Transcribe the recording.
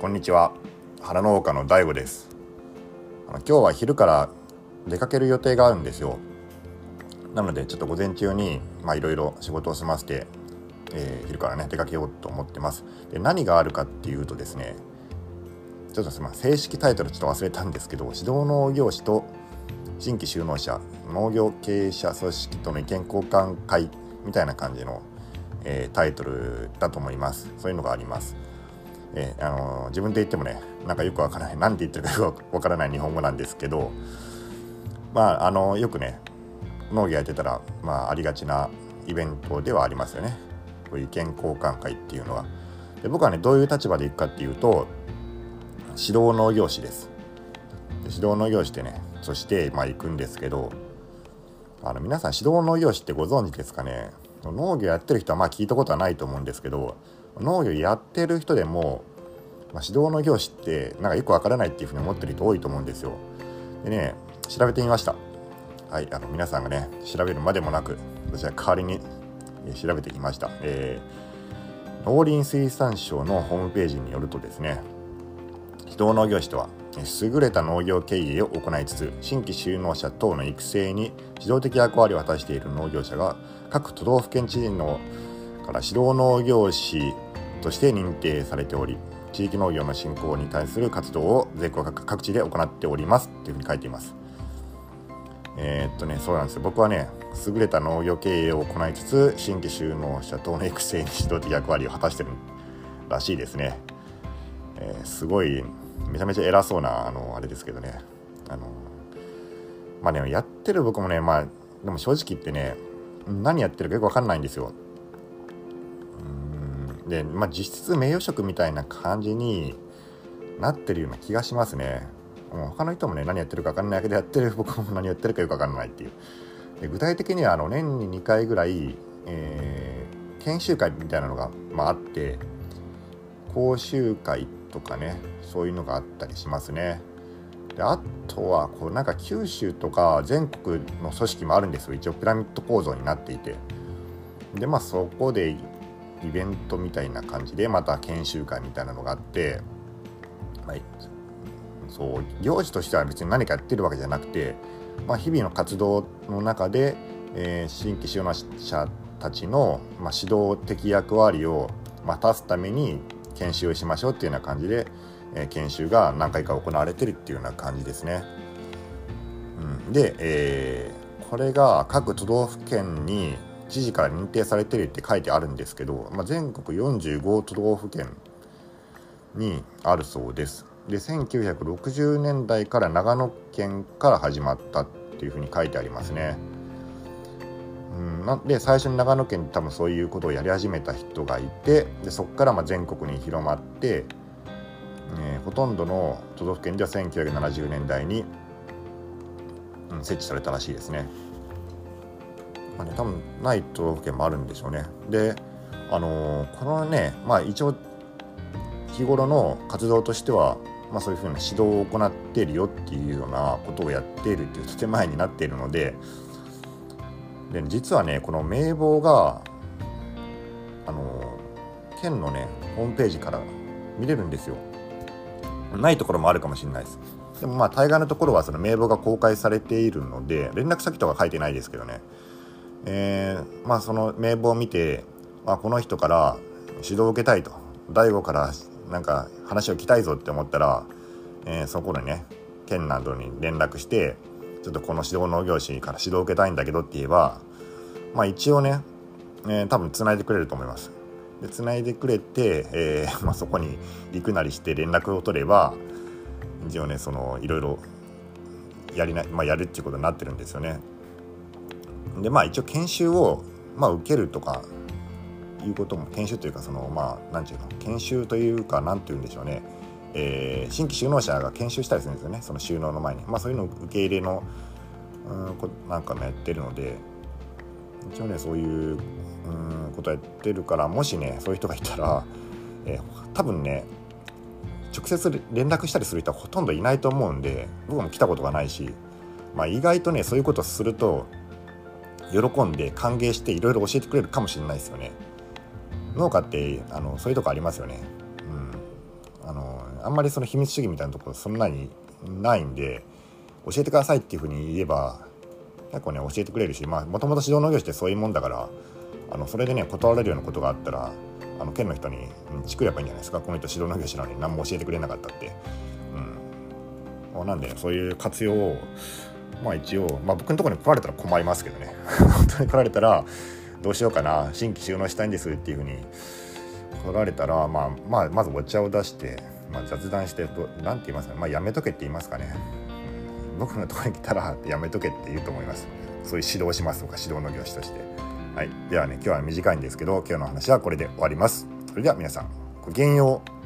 こんにちは。花農家の DAIGO です。あの今日は昼から出かける予定があるんですよ。なのでちょっと午前中にまあいろいろ仕事を済ませて、えー、昼からね出かけようと思ってます。で何があるかっていうとですねちょっとすみません正式タイトルちょっと忘れたんですけど指導農業士と新規就農者農業経営者組織との意見交換会みたいな感じの、えー、タイトルだと思います。そういうのがあります、えー、あのー、自分で言ってもねなんかよくわからない何て言ってるかよくわからない日本語なんですけどまああのよくね農業やってたら、まあ、ありがちなイベントではありますよね。こういう意見交換会っていうのは。で僕はねどういう立場で行くかっていうと指導農業士です。指導農業士ってねそしてまあ行くんですけどあの皆さん指導農業士ってご存知ですかね？農業やってる人はまあ聞いたことはないと思うんですけど農業やってる人でも、まあ、指導農業士ってなんかよくわからないっていうふうに思ってる人多いと思うんですよ。でね調べてみました。はいあの皆さんがね調べるまでもなく私は代わりに調べてきました、えー、農林水産省のホームページによるとですね指導農業士とは優れた農業経営を行いつつ新規就農者等の育成に指導的役割を果たしている農業者が各都道府県知事のから指導農業士として認定されており地域農業の振興に対する活動を全国各地で行っておりますというふうに書いています。えー、っとねそうなんですよ僕はね優れた農業経営を行いつつ新規就農者等の育成に指導的役割を果たしてるらしいですね。えー、すごいめちゃめちゃ偉そうなあのあれですけどねあのまあねやってる僕もねまあでも正直言ってね何やってるかよく分かんないんですよでまあ実質名誉職みたいな感じになってるような気がしますね。もう他の人もね何やってるか分かんないけどやってる 僕も何やってるかよく分かんないっていう。で具体的にはあの年に2回ぐらい、えー、研修会みたいなのが、まあ、あって講習会とかねそういうのがあったりしますね。であとはこうなんか九州とか全国の組織もあるんですよ。一応ピラミッド構造になっていて。でまあそこでイベントみたいな感じでまた研修会みたいなのがあって、はい、そう行事としては別に何かやってるわけじゃなくて、まあ、日々の活動の中で、えー、新規就農者たちの、まあ、指導的役割を、まあ、果たすために研修をしましょうっていうような感じで、えー、研修が何回か行われてるっていうような感じですね。うん、で、えー、これが各都道府県に知事から認定されてるって書いてあるんですけど、まあ、全国45都道府県にあるそうです。で1960年代から長野県から始まったっていうふうに書いてありますね。うん、なで最初に長野県に多分そういうことをやり始めた人がいてでそこからまあ全国に広まって、えー、ほとんどの都道府県では1970年代に、うん、設置されたらしいですね。まあね多分ない都道府県もあるんでしょうね。であのー、このねまあ一応日頃の活動としてはまあ、そういうふうな指導を行っているよっていうようなことをやっているっていう建前になっているのでで実はねこの名簿があの県のねホームページから見れるんですよ。ないところもあるかもしれないです。でもまあ大概のところはその名簿が公開されているので連絡先とか書いてないですけどね。えー、まあその名簿を見て、まあ、この人から指導を受けたいと大悟からなんか話を聞きたいぞって思ったら、えー、そこでね県などに連絡してちょっとこの指導農業士から指導を受けたいんだけどって言えばまあ一応ね、えー、多分つないでくれると思います。でつないでくれて、えーまあ、そこに行くなりして連絡を取れば一応ねそのいろいろやりな、まあ、やるっていうことになってるんですよね。でまあ一応研修を、まあ、受けるとかいうことも研修というかそのまあ何て言うの研修というか何て言うんでしょうね。えー、新規就農者が研修したりするんですよね。その収納の前に、まあ、そういうの受け入れのうんこなんかもやってるので。一応ねそういううんことやってるからもしねそういう人がいたら、えー、多分ね直接連絡したりする人はほとんどいないと思うんで僕も来たことがないし、まあ、意外とねそういうことすると喜んで歓迎していろいろ教えてくれるかもしれないですよね。農家ってあのそういうとこありますよね。うん、あのあんまりその秘密主義みたいなところそんなにないんで教えてくださいっていうふうに言えば結構ね教えてくれるしまあもともと指導農業士ってそういうもんだからあのそれでね断られるようなことがあったらあの県の人にチクればいいんじゃないですか？この人指導農業士なのに何も教えてくれなかったって。うん、なんでそういう活用をまあ一応、まあ、僕のところに来られたら困りますけどね。本当に来られたらどうしようかな。新規収納したいんですっていうふうに来られたら、まあ、まあまずお茶を出して、まあ、雑談して何て言いますか、まあ、やめとけって言いますかね、僕のところに来たらやめとけって言うと思います。そういう指導しますとか指導の業種として。はい。ではね今日は短いんですけど今日の話はこれで終わります。それでは皆さんごきげんよう。